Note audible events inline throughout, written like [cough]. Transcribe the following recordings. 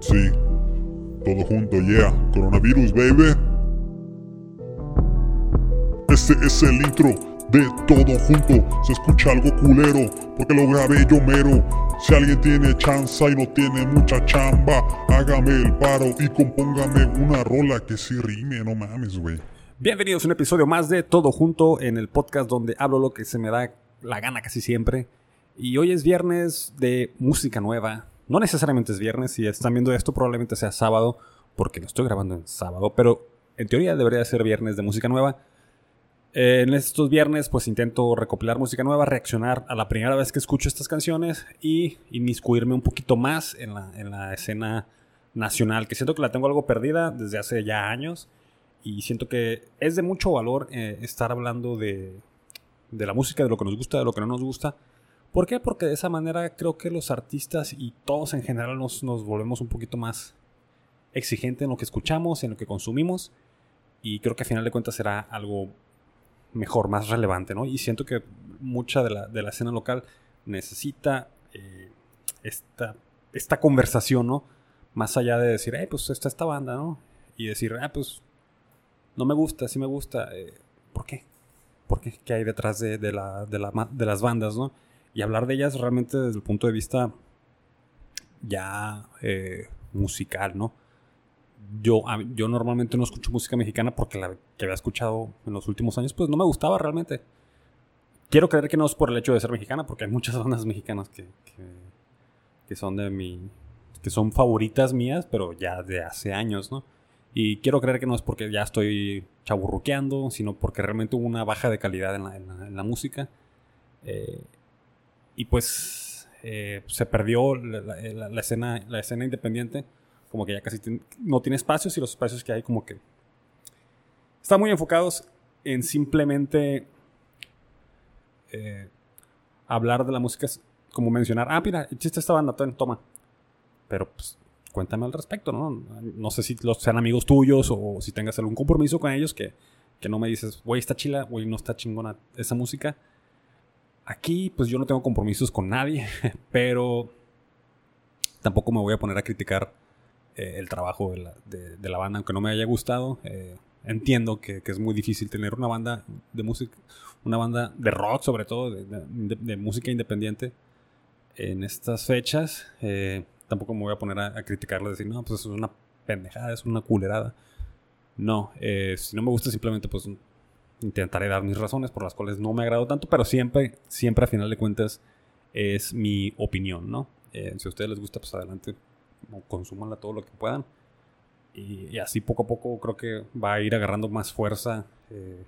Sí, todo junto, yeah. Coronavirus, baby. Este es el intro de todo junto. Se escucha algo culero, porque lo grabé yo mero. Si alguien tiene chanza y no tiene mucha chamba, hágame el paro y compóngame una rola que sí rime, no mames, güey. Bienvenidos a un episodio más de Todo Junto en el podcast donde hablo lo que se me da la gana casi siempre. Y hoy es viernes de música nueva. No necesariamente es viernes, si están viendo esto probablemente sea sábado, porque lo estoy grabando en sábado, pero en teoría debería ser viernes de música nueva. Eh, en estos viernes pues intento recopilar música nueva, reaccionar a la primera vez que escucho estas canciones y inmiscuirme un poquito más en la, en la escena nacional, que siento que la tengo algo perdida desde hace ya años y siento que es de mucho valor eh, estar hablando de, de la música, de lo que nos gusta, de lo que no nos gusta. ¿Por qué? Porque de esa manera creo que los artistas y todos en general nos, volvemos un poquito más exigentes en lo que escuchamos, en lo que consumimos. Y creo que a final de cuentas será algo mejor, más relevante, ¿no? Y siento que mucha de la, de la escena local necesita eh, esta, esta conversación, ¿no? Más allá de decir, eh, pues está esta banda, ¿no? Y decir, ah, pues no me gusta, sí me gusta. Eh, ¿Por qué? ¿Por qué? ¿Qué hay detrás de, de, la, de, la, de las bandas, ¿no? Y hablar de ellas realmente desde el punto de vista ya eh, musical, ¿no? Yo, yo normalmente no escucho música mexicana porque la que había escuchado en los últimos años, pues no me gustaba realmente. Quiero creer que no es por el hecho de ser mexicana, porque hay muchas [laughs] bandas mexicanas que, que, son de mi. que son favoritas mías, pero ya de hace años, ¿no? Y quiero creer que no es porque ya estoy chaburruqueando, sino porque realmente hubo una baja de calidad en la, en la, música. Eh, y pues eh, se perdió la, escena, la escena independiente, como que ya casi no tiene espacios y los espacios que hay como que están muy enfocados en simplemente eh, hablar de la música, como mencionar, ah, mira, existe esta banda, toma. Pero pues cuéntame al respecto, ¿no? No sé si los sean amigos tuyos o si tengas algún compromiso con ellos que, que no me dices, güey, está chila, güey, no está chingona esa música. Aquí pues yo no tengo compromisos con nadie, [laughs] pero tampoco me voy a poner a criticar eh, el trabajo de la, banda, aunque no me haya gustado. Eh, entiendo que, es muy difícil tener una banda de música, una banda de rock sobre todo, de, música independiente en estas fechas. Eh, tampoco me voy a poner a, a decir, no, pues eso es una pendejada, es una culerada. No, si no me gusta simplemente pues intentaré dar mis razones por las cuales no me agrado tanto, pero siempre, siempre a final de cuentas es mi opinión, ¿no? Eh, si a ustedes les gusta, pues adelante, consúmanla todo lo que puedan. Y, así poco a poco creo que va a ir agarrando más fuerza eh,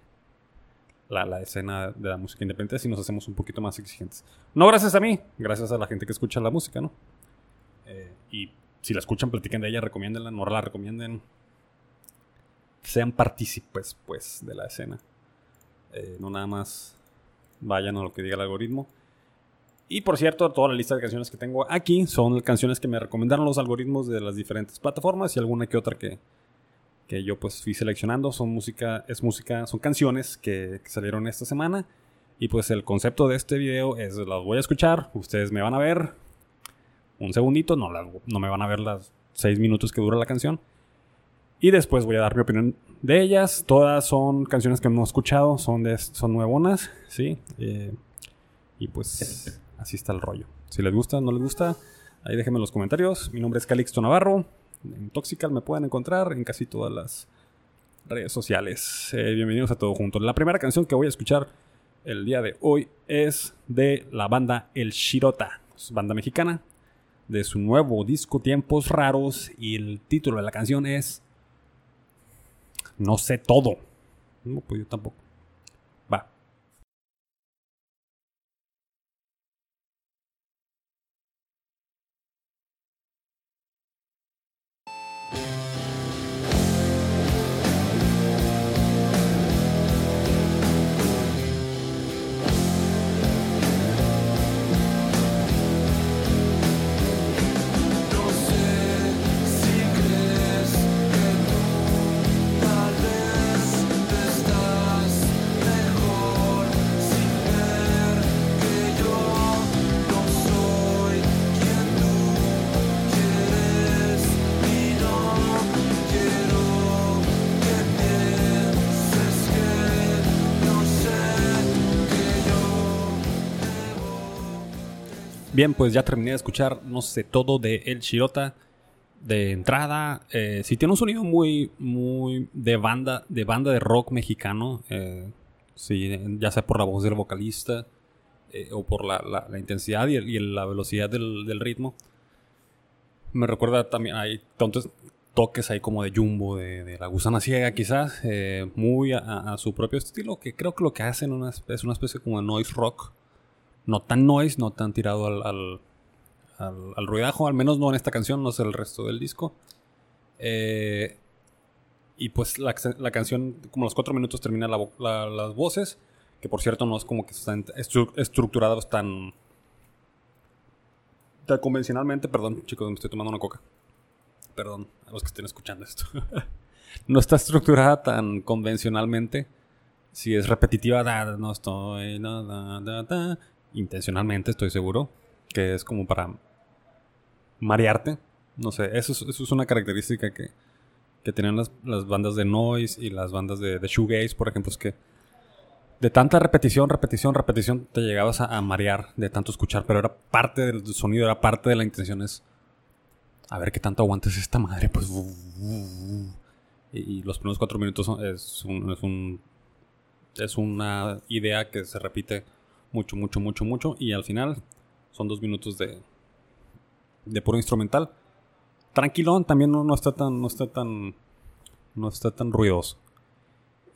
la, escena de la música independiente si nos hacemos un poquito más exigentes. No gracias a mí, gracias a la gente que escucha la música, ¿no? Eh, y si la escuchan, platiquen de ella, recomiéndenla, no la recomienden. Sean partícipes, pues, de la escena. Eh, no nada más vayan a lo que diga el algoritmo. Y por cierto, toda la lista de canciones que tengo aquí son canciones que me recomendaron los algoritmos de las diferentes plataformas y alguna que otra que, que yo pues fui seleccionando. Son música, es música, son canciones que, salieron esta semana. Y pues el concepto de este video es, las voy a escuchar, ustedes me van a ver un segundito, no, no me van a ver las seis minutos que dura la canción. Y después voy a dar mi opinión de ellas. Todas son canciones que no he escuchado, son, de, son nuevonas, ¿sí? Eh, y pues así está el rollo. Si les gusta, no les gusta, ahí déjenme en los comentarios. Mi nombre es Calixto Navarro. En Toxical me pueden encontrar en casi todas las redes sociales. Eh, bienvenidos a todo junto. La primera canción que voy a escuchar el día de hoy es de la banda El Shirota, banda mexicana, de su nuevo disco Tiempos Raros y el título de la canción es no sé todo. No, pues yo tampoco. Bien, pues ya terminé de escuchar, no sé, todo de El Shirota de entrada. Eh, si tiene un sonido muy, muy de banda, de banda de rock mexicano. Eh, ya sea por la voz del vocalista eh, o por la, intensidad y, la velocidad del, ritmo. Me recuerda también, hay tantos toques ahí como de Jumbo, de, La Gusana Ciega quizás, eh, muy a, su propio estilo, que creo que lo que hacen es una especie como de noise rock no tan noise, no tan tirado al, al, al, ruidajo, al menos no en esta canción, no sé el resto del disco. Eh, y pues la, la, canción, como los cuatro minutos, termina las voces, que por cierto no es como que están estructurados tan, tan convencionalmente. Perdón, chicos, me estoy tomando una coca. Perdón a los que estén escuchando esto. [laughs] no está estructurada tan convencionalmente. Si es repetitiva, no estoy, intencionalmente, estoy seguro, que es como para marearte. No sé, eso es, una característica que, que tienen las, las, bandas de noise y las bandas de, de, shoegaze, por ejemplo, es que de tanta repetición, repetición, repetición, te llegabas a, marear de tanto escuchar, pero era parte del sonido, era parte de la intención, es a ver qué tanto aguantes esta madre, pues... Y, los primeros cuatro minutos es, un, es, un, es una idea que se repite mucho, mucho, mucho, mucho. Y al final son dos minutos de, de puro instrumental. Tranquilón, también no, no, está tan, no está tan, no está tan ruidoso.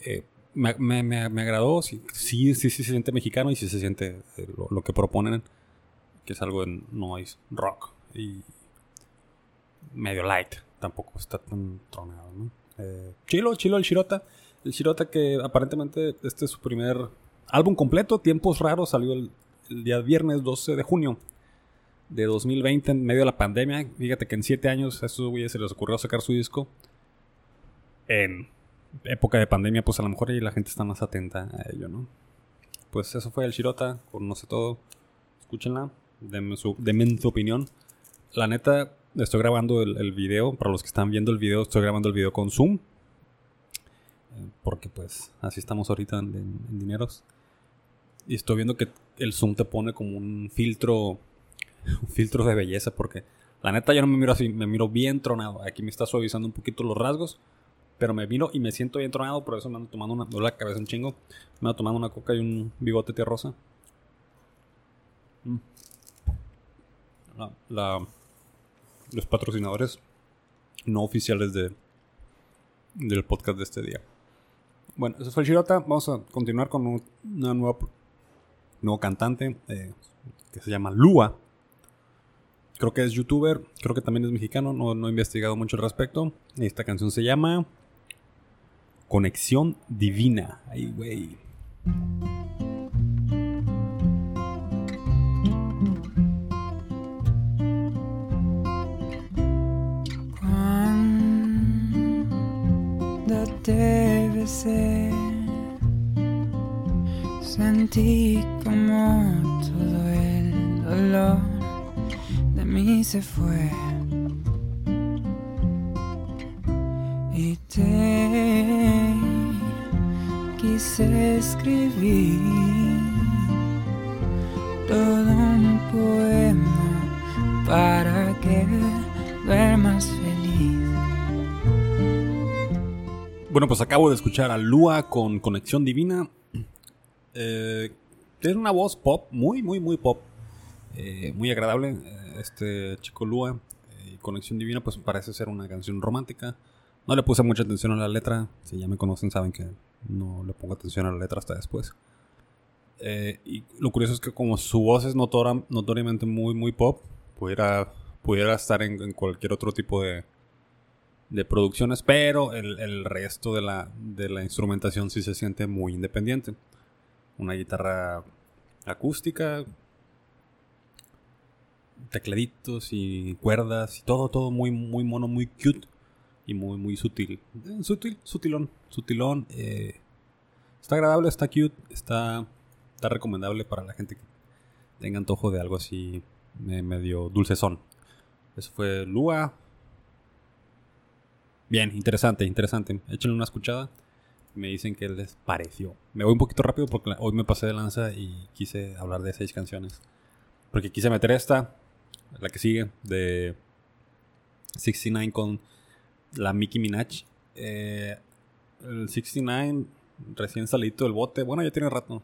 Eh, me, me, me, agradó, sí, sí, sí, se siente mexicano y sí se siente eh, lo, que proponen, que es algo de noise, rock y medio light, tampoco está tan tronado, eh, chilo, chilo el Shirota, el Shirota que aparentemente este es su primer Álbum completo, Tiempos Raros, salió el, día viernes 12 de junio de 2020, en medio de la pandemia. Fíjate que en 7 años a estos güeyes se les ocurrió sacar su disco. En época de pandemia, pues a lo mejor ahí la gente está más atenta a ello, ¿no? Pues eso fue el Shirota, con No sé todo. Escúchenla, denme su, su opinión. La neta, estoy grabando el, el, video. Para los que están viendo el video, estoy grabando el video con Zoom. Porque pues así estamos ahorita en dineros. Y estoy viendo que el zoom te pone como un filtro. Un filtro de belleza. Porque la neta yo no me miro así. Me miro bien tronado. Aquí me está suavizando un poquito los rasgos. Pero me miro y me siento bien tronado. Por eso me ando tomando una. la cabeza un chingo. Me ando tomando una coca y un bigote tierrosa. Mm. La, los patrocinadores no oficiales de, del podcast de este día. Bueno, eso fue el Shirota. Vamos a continuar con una nueva nuevo cantante eh, que se llama Lua. Creo que es youtuber, creo que también es mexicano, no, no he investigado mucho al respecto. Esta canción se llama Conexión Divina. Ay, güey. debe ser Sentí como todo el dolor de mí se fue. Y te quise escribir todo un poema para que duermas feliz. Bueno, pues acabo de escuchar a Lua con Conexión Divina eh, tiene una voz pop, muy, muy, muy pop. Eh, muy agradable. Eh, este chico Lua y Conexión Divina, pues parece ser una canción romántica. No le puse mucha atención a la letra. Si ya me conocen, saben que no le pongo atención a la letra hasta después. y lo curioso es que como su voz es notoriamente muy, muy pop, pudiera, pudiera estar en, cualquier otro tipo de, de producciones, pero el, el resto de la, de la instrumentación sí se siente muy independiente una guitarra acústica, tecladitos y cuerdas y todo, todo muy, muy mono, muy cute y muy, muy sutil. Eh, sutil, sutilón, sutilón. Eh, está agradable, está cute, está, está recomendable para la gente que tenga antojo de algo así medio dulcezón. Eso fue Lua. Bien, interesante, interesante. Échenle una escuchada me dicen que les pareció. Me voy un poquito rápido porque hoy me pasé de lanza y quise hablar de seis canciones. Porque quise meter esta, la que sigue, de 69 con la Mickey Minaj. Eh, el 69 recién salido del bote. Bueno, ya tiene rato.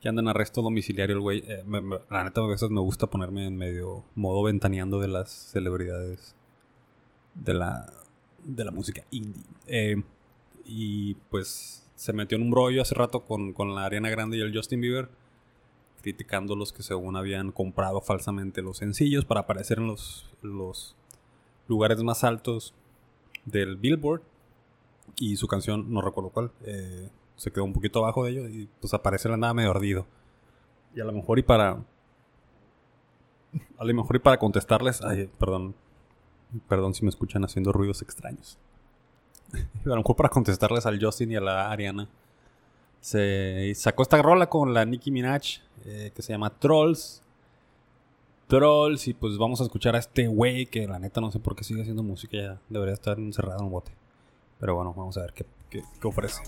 Que anda en arresto domiciliario el güey. Eh, la neta, a veces me gusta ponerme en medio modo ventaneando de las celebridades de la, de la música indie. Eh, y pues se metió en un brollo hace rato con, con la Ariana Grande y el Justin Bieber criticando los que según habían comprado falsamente los sencillos para aparecer en los, los lugares más altos del Billboard. Y su canción, no recuerdo cuál, eh, se quedó un poquito abajo de ello y pues aparece la nada medio ardido. Y a lo mejor y para... A lo mejor y para contestarles... Ay, perdón. Perdón si me escuchan haciendo ruidos extraños. A lo mejor para contestarles al Justin y a la Ariana se sacó esta rola con la Nicki Minaj eh, que se llama Trolls. Trolls, y pues vamos a escuchar a este güey que la neta no sé por qué sigue haciendo música, ya debería estar encerrado en un bote. Pero bueno, vamos a ver qué, qué, qué ofrece.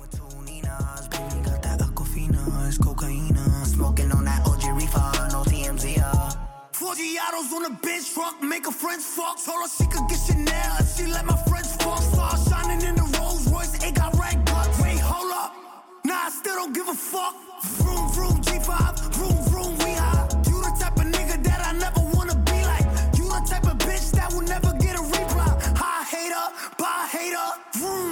It got red guts. Wait, hold up. Nah, I still don't give a fuck. Vroom, vroom, G5, vroom, vroom, we high. You the type of nigga that I never wanna be like. You the type of bitch that will never get a reply. High hater, bye hater, vroom.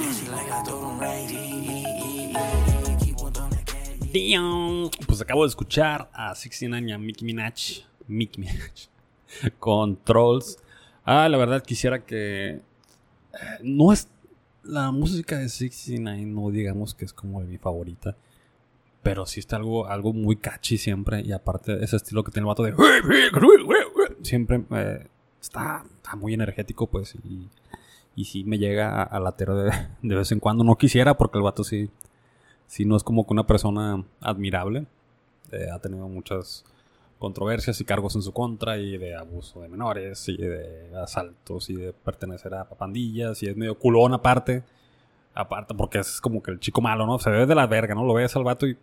Damn. Pues acabo de escuchar a 69 y a Mickey Minaj. Mickey Minaj. [laughs] Con Trolls. Ah, la verdad quisiera que. Eh, no es la música de 69 no digamos que es como de mi favorita. Pero sí está algo, algo muy catchy siempre. Y aparte ese estilo que tiene el vato de... Siempre eh, está, muy energético pues. Y, sí me llega a, latir de, [laughs] de, vez en cuando. No quisiera porque el vato sí, sí no es como que una persona admirable. Eh, ha tenido muchas controversias y cargos en su contra y de abuso de menores y de asaltos y de pertenecer a pandillas y es medio culón aparte. Aparte porque es como que el chico malo, ¿no? Se ve de la verga, ¿no? Lo ves al vato y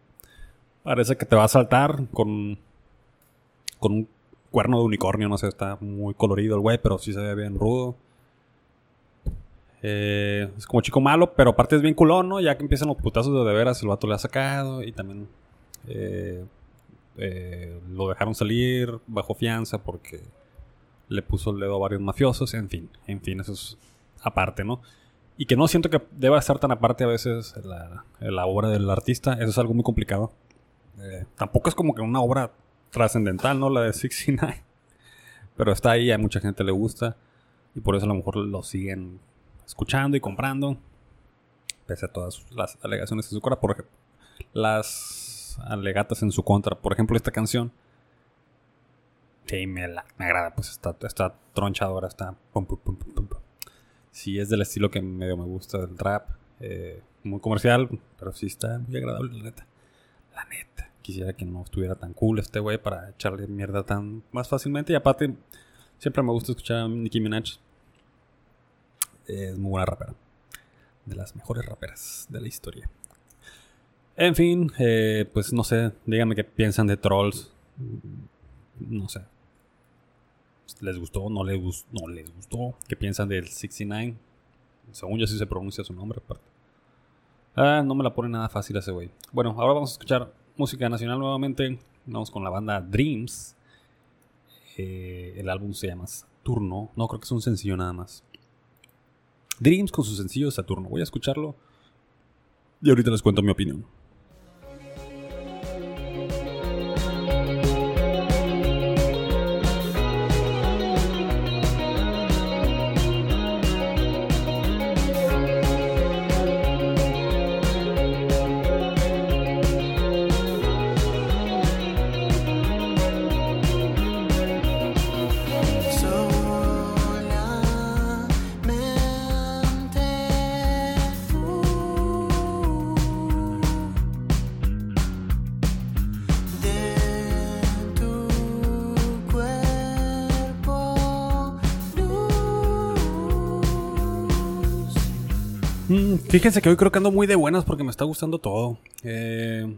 parece que te va a saltar con, con un cuerno de unicornio, no sé, está muy colorido el güey, pero sí se ve bien rudo. Eh, es como chico malo, pero aparte es bien culón, ¿no? Ya que empiezan los putazos de de veras, el vato le ha sacado y también... Eh, eh, lo dejaron salir bajo fianza porque le puso el dedo a varios mafiosos, en fin, en fin, eso es aparte, ¿no? Y que no siento que deba estar tan aparte a veces la, la obra del artista, eso es algo muy complicado. Eh, tampoco es como que una obra trascendental, ¿no? La de 69. Pero está ahí, a mucha gente le gusta. Y por eso a lo mejor lo siguen escuchando y comprando. Pese a todas las alegaciones en su cara. Por ejemplo, las alegatas en su contra. Por ejemplo, esta canción. Sí, me, agrada, pues está, está tronchadora, está... Pum, es del estilo que medio me gusta del rap. Eh, muy comercial, pero sí está muy agradable, la neta. La neta. Quisiera que no estuviera tan cool este güey para echarle mierda tan más fácilmente. Y aparte, siempre me gusta escuchar a Nicki Minaj. Es muy buena rapera. De las mejores raperas de la historia. En fin, eh, pues no sé, díganme qué piensan de Trolls. No sé. ¿Les gustó? ¿No les, gustó? ¿No les gustó? ¿Qué piensan del 69? Según yo sí se pronuncia su nombre aparte. Ah, no me la pone nada fácil ese güey. Bueno, ahora vamos a escuchar música nacional nuevamente. Vamos con la banda Dreams. Eh, el álbum se llama Saturno. No, creo que es un sencillo nada más. Dreams con su sencillo Saturno. Voy a escucharlo. Y ahorita les cuento mi opinión. Fíjense que hoy creo que ando muy de buenas porque me está gustando todo. Eh,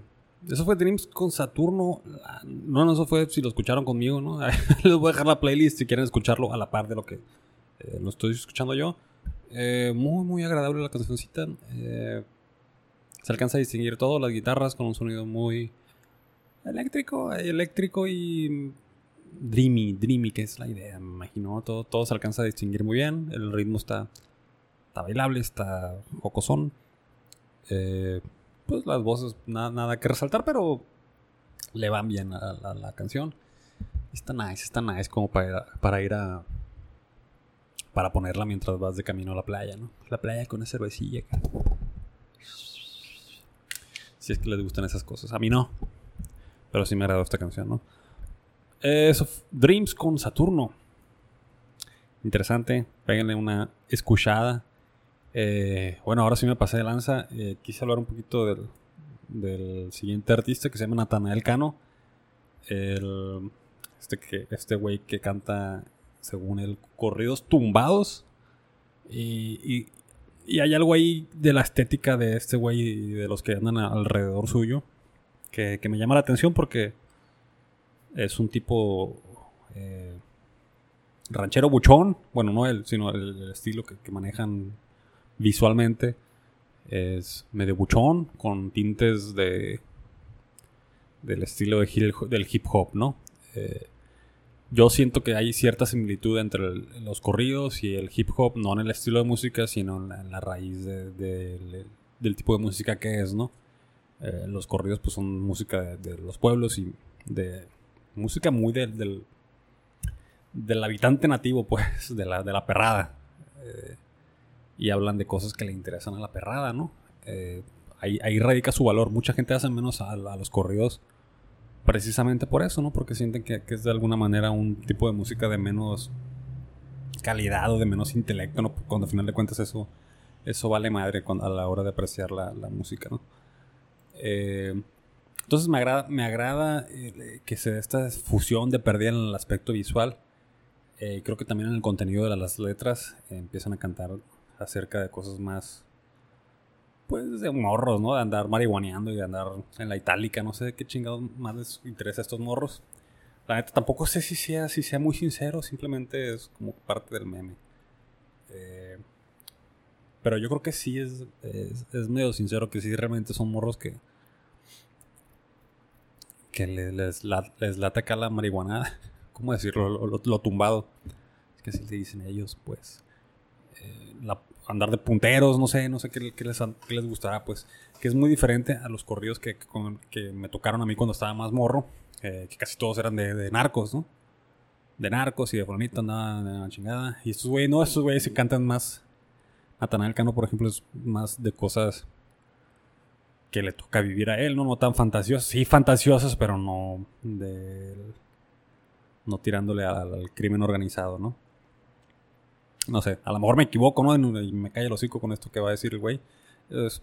Eso fue Dreams con Saturno. No, no, eso fue si lo escucharon conmigo, ¿no? [laughs] Les voy a dejar la playlist si quieren escucharlo a la par de lo que eh, lo estoy escuchando yo. Eh, muy, muy agradable la cancioncita. Eh, se alcanza a distinguir todo, las guitarras con un sonido muy eléctrico, eléctrico y dreamy, dreamy, que es la idea, me imagino. Todo, todo se alcanza a distinguir muy bien. El ritmo está, está bailable, está jocosón. Eh, pues las voces, nada, que resaltar, pero le van bien a, la canción. Está nice, está nice como para, para ir a. Para ponerla mientras vas de camino a la playa, ¿no? La playa con una cervecilla. Si es que les gustan esas cosas. A mí no. Pero sí me agradó esta canción, ¿no? Eso, Dreams con Saturno. Interesante. Péguenle una escuchada. Eh, bueno, ahora sí me pasé de lanza. Eh, quise hablar un poquito del, siguiente artista que se llama Natanael Cano. El, este, que, este güey que canta, según él, corridos tumbados. Y, y, hay algo ahí de la estética de este güey y de los que andan alrededor suyo que, me llama la atención porque es un tipo eh, ranchero buchón. Bueno, no él, sino el, estilo que, manejan visualmente es medio buchón, con tintes de del estilo del hip hop, ¿no? Eh, yo siento que hay cierta similitud entre los corridos y el hip hop, no en el estilo de música, sino en la, raíz del tipo de música que es, ¿no? Eh, los corridos pues son música de, los pueblos y de música muy del, del, habitante nativo, pues, de la, de la perrada. Eh, y hablan de cosas que le interesan a la perrada, ¿no? Eh, ahí, radica su valor. Mucha gente hace menos a, los corridos precisamente por eso, ¿no? Porque sienten que, es de alguna manera un tipo de música de menos calidad o de menos intelecto, ¿no? Cuando al final de cuentas eso, eso vale madre a la hora de apreciar la, música, ¿no? Eh, entonces me agrada, me agrada eh, que se dé esta fusión de pérdida en el aspecto visual. creo que también en el contenido de las letras empiezan a cantar acerca de cosas más, pues, de morros, ¿no? De andar marihuaneando y de andar en la itálica, no sé qué chingados más les interesa a estos morros. La neta, tampoco sé si sea, si sea muy sincero, simplemente es como parte del meme. Eh, pero yo creo que sí es, es, medio sincero, que sí realmente son morros que que les, les, les late la marihuana, [laughs] ¿cómo decirlo? Lo, tumbado. Es que así le dicen ellos, pues. Eh, andar de punteros, no sé, no sé qué, les, les, gustará, pues, que es muy diferente a los corridos que, que me tocaron a mí cuando estaba más morro, que casi todos eran de, narcos, ¿no? De narcos y de fulanito andaban de la chingada. Y estos güeyes, no, estos güeyes se cantan más. Natanael Cano, por ejemplo, es más de cosas que le toca vivir a él, ¿no? No tan fantasiosas, sí fantasiosas, pero no de... no tirándole al crimen organizado, ¿no? No sé, a lo mejor me equivoco, ¿no? Y me cae el hocico con esto que va a decir el güey.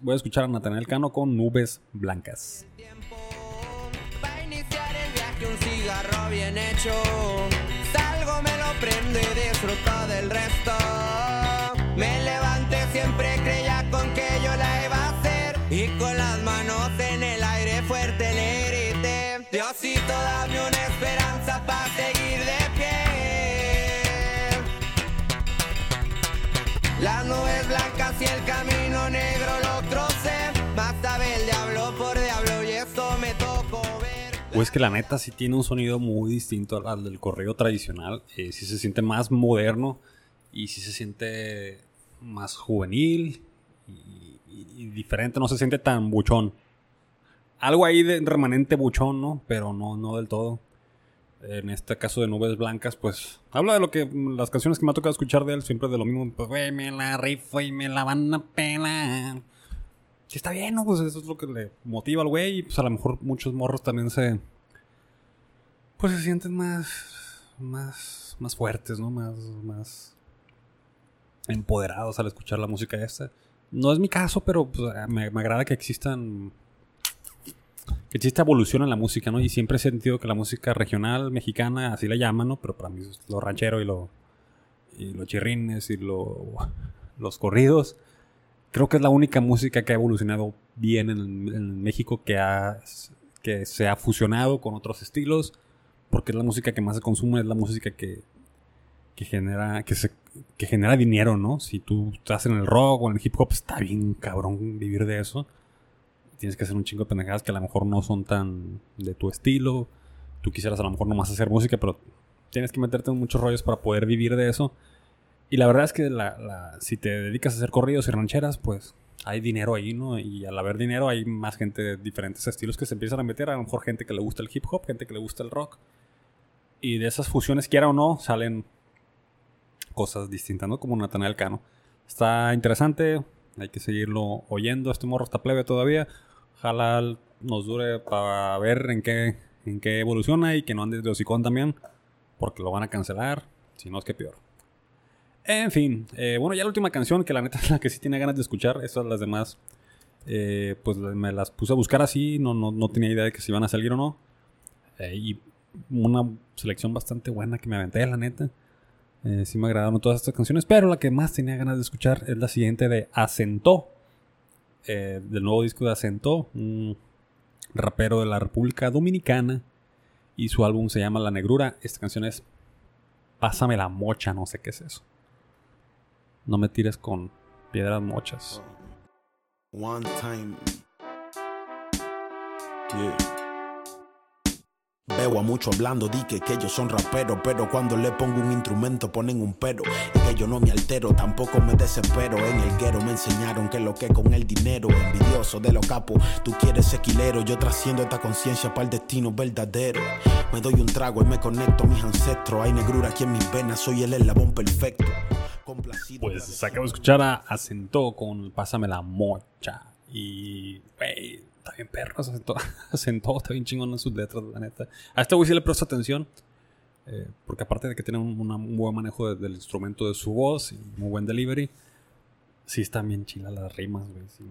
Voy a escuchar a Nathaniel Cano con Nubes Blancas. Va iniciar el viaje un cigarro bien hecho. Salgo, me lo prendo y disfruto del resto. Las nubes blancas y el camino negro lo trocé. Más sabe el diablo por diablo y esto me tocó ver. Pues que la neta sí tiene un sonido muy distinto al, del correo tradicional. Eh, sí se siente más moderno y sí se siente más juvenil y, diferente. No se siente tan buchón. Algo ahí de remanente buchón, ¿no? Pero no, no del todo en este caso de Nubes Blancas, pues habla de lo que las canciones que me ha tocado escuchar de él, siempre de lo mismo, pues güey, me la rifo y me la van a pelar. Que está bien, ¿no? Pues eso es lo que le motiva al güey y pues a lo mejor muchos morros también se pues se sienten más más más fuertes, ¿no? Más más empoderados al escuchar la música esta. No es mi caso, pero pues, me, agrada que existan existe evolución en la música, ¿no? Y siempre he sentido que la música regional mexicana, así la llaman, ¿no? Pero para mí es lo ranchero y y los chirrines y lo, los corridos. Creo que es la única música que ha evolucionado bien en, México que ha, que se ha fusionado con otros estilos, porque es la música que más se consume, es la música que, que genera que se que genera dinero, ¿no? Si tú estás en el rock o en el hip hop, está bien cabrón vivir de eso. Tienes que hacer un chingo de pendejadas que a lo mejor no son tan de tu estilo. Tú quisieras a lo mejor nomás hacer música, pero tienes que meterte en muchos rollos para poder vivir de eso. Y la verdad es que la- la- si te dedicas a hacer corridos y rancheras, pues hay dinero ahí, ¿no? Y al haber dinero hay más gente de diferentes estilos que se empiezan a meter. A lo mejor gente que le gusta el hip hop, gente que le gusta el rock. Y de esas fusiones, quiera o no, salen cosas distintas, ¿no? Como Natanael Cano. Está interesante, hay que seguirlo oyendo. Este morro está plebe todavía. Ojalá nos dure para ver en qué, en qué evoluciona y que no ande de hocicón también, porque lo van a cancelar. Si no, es que peor. En fin, eh, bueno, ya la última canción, que la neta [laughs] es la que sí tiene ganas de escuchar. Estas las demás, eh, pues me las puse a buscar así. No, no, no tenía idea de que si iban a salir o no. Eh, y una selección bastante buena que me aventé, la neta. Sí me agradaron todas estas canciones, pero la que más tenía ganas de escuchar es la siguiente de Acentó. Eh, del nuevo disco de Acentó, un rapero de la República Dominicana. Y su álbum se llama La Negrura. Esta canción es Pásame la mocha, no sé qué es eso. No me tires con piedras mochas. One time. Veo a muchos hablando, di que, que ellos son raperos, pero cuando le pongo un instrumento ponen un pero. Y que yo no me altero, tampoco me desespero. En el guero me enseñaron que lo que con el dinero, envidioso de los capos, tú quieres equilero. Yo trasciendo esta conciencia para el destino verdadero. Me doy un trago y me conecto a mis ancestros. Hay negrura aquí en mis venas, soy el eslabón perfecto. Complacido. Pues acabo de escuchar a Acentó con Pásame la mocha. Y, está bien perro. Acentó, [laughs] Acentó está bien chingón en sus letras, la neta. A este güey sí le presto atención. eh, porque aparte de que tiene un, una- un buen manejo de- del instrumento de su voz y muy buen delivery, sí están bien chilas las rimas, güey. sí.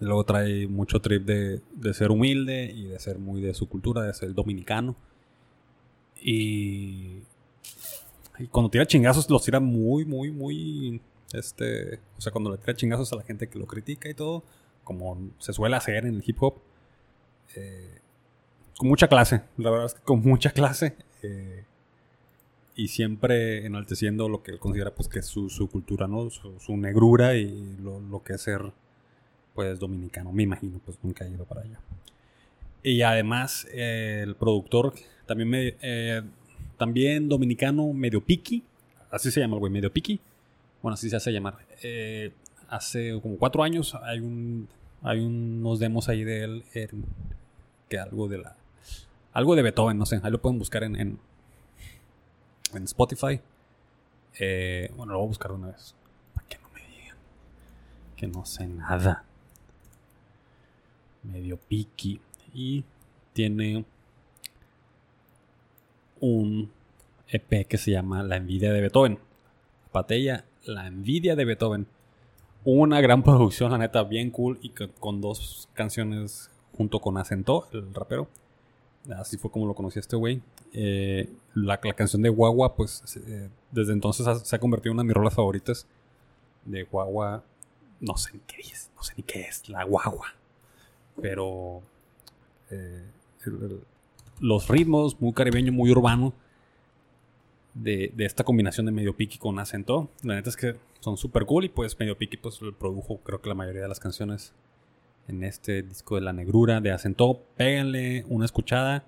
Luego trae mucho trip de, de ser humilde y de ser muy de su cultura, de ser dominicano. Y y cuando tira chingazos, los tira muy, muy, muy. Este. O sea, cuando le tira chingazos a la gente que lo critica y todo, como se suele hacer en el hip hop, eh, con mucha clase. La verdad es que con mucha clase. eh, y siempre enalteciendo lo que él considera pues que es su, su cultura, ¿no? Su, su negrura y lo, lo que es ser pues dominicano. Me imagino, pues nunca he ido para allá. Y además, eh, el productor también me, eh, también dominicano medio piqui. Así se llama el güey, medio piqui. Bueno, así se hace llamar. Eh, hace como cuatro años hay un hay unos demos ahí de él en- que algo de la algo de Beethoven, no sé, ahí lo pueden buscar en en, Spotify. Eh, bueno, lo voy a buscar una vez para que no me digan que no sé nada. Medio piqui y tiene un EP que se llama La envidia de Beethoven. Patella, La envidia de Beethoven. Una gran [laughs] producción, la neta, bien cool y con dos canciones junto con Acento, el rapero. Así fue como lo conocí a este güey. Eh, la, canción de Guagua, pues eh, desde entonces se ha convertido en una de mis rolas favoritas. De Guagua, no sé ni qué es, no sé ni qué es, la Guagua. Pero eh, los ritmos, muy caribeño, muy urbano, de, de esta combinación de medio piqui con acento. La neta es que son súper cool y pues medio piqui pues produjo creo que la mayoría de las canciones en este disco de la negrura de acento. Péganle una escuchada.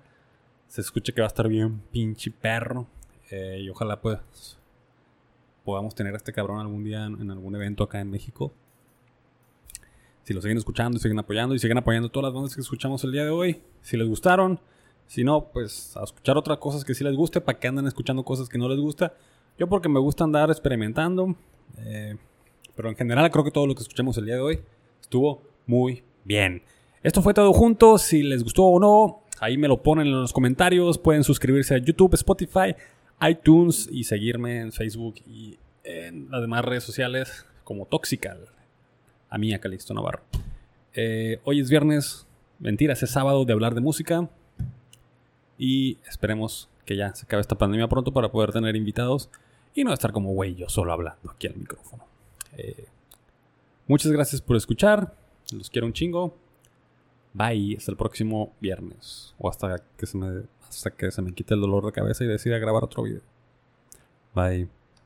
Se escucha que va a estar bien pinche perro. Eh, y ojalá pues podamos tener a este cabrón algún día en algún evento acá en México. Si lo siguen escuchando y siguen apoyando y siguen apoyando todas las bandas que escuchamos el día de hoy. Si les gustaron, si no, pues a escuchar otras cosas que sí les guste, para que anden escuchando cosas que no les gusta. Yo porque me gusta andar experimentando. Eh, pero en general creo que todo lo que escuchamos el día de hoy estuvo muy bien. Esto fue todo junto. Si les gustó o no, ahí me lo ponen en los comentarios. Pueden suscribirse a YouTube, Spotify, iTunes y seguirme en Facebook y en las demás redes sociales como Toxical. A mí, a Calixto Navarro. Eh, hoy es viernes, mentiras, es sábado de hablar de música. Y esperemos que ya se acabe esta pandemia pronto para poder tener invitados y no estar como güey yo solo hablando aquí al Bye, hasta el próximo viernes. O hasta que se me, hasta que se me quite el dolor de cabeza y decida grabar otro video. Bye.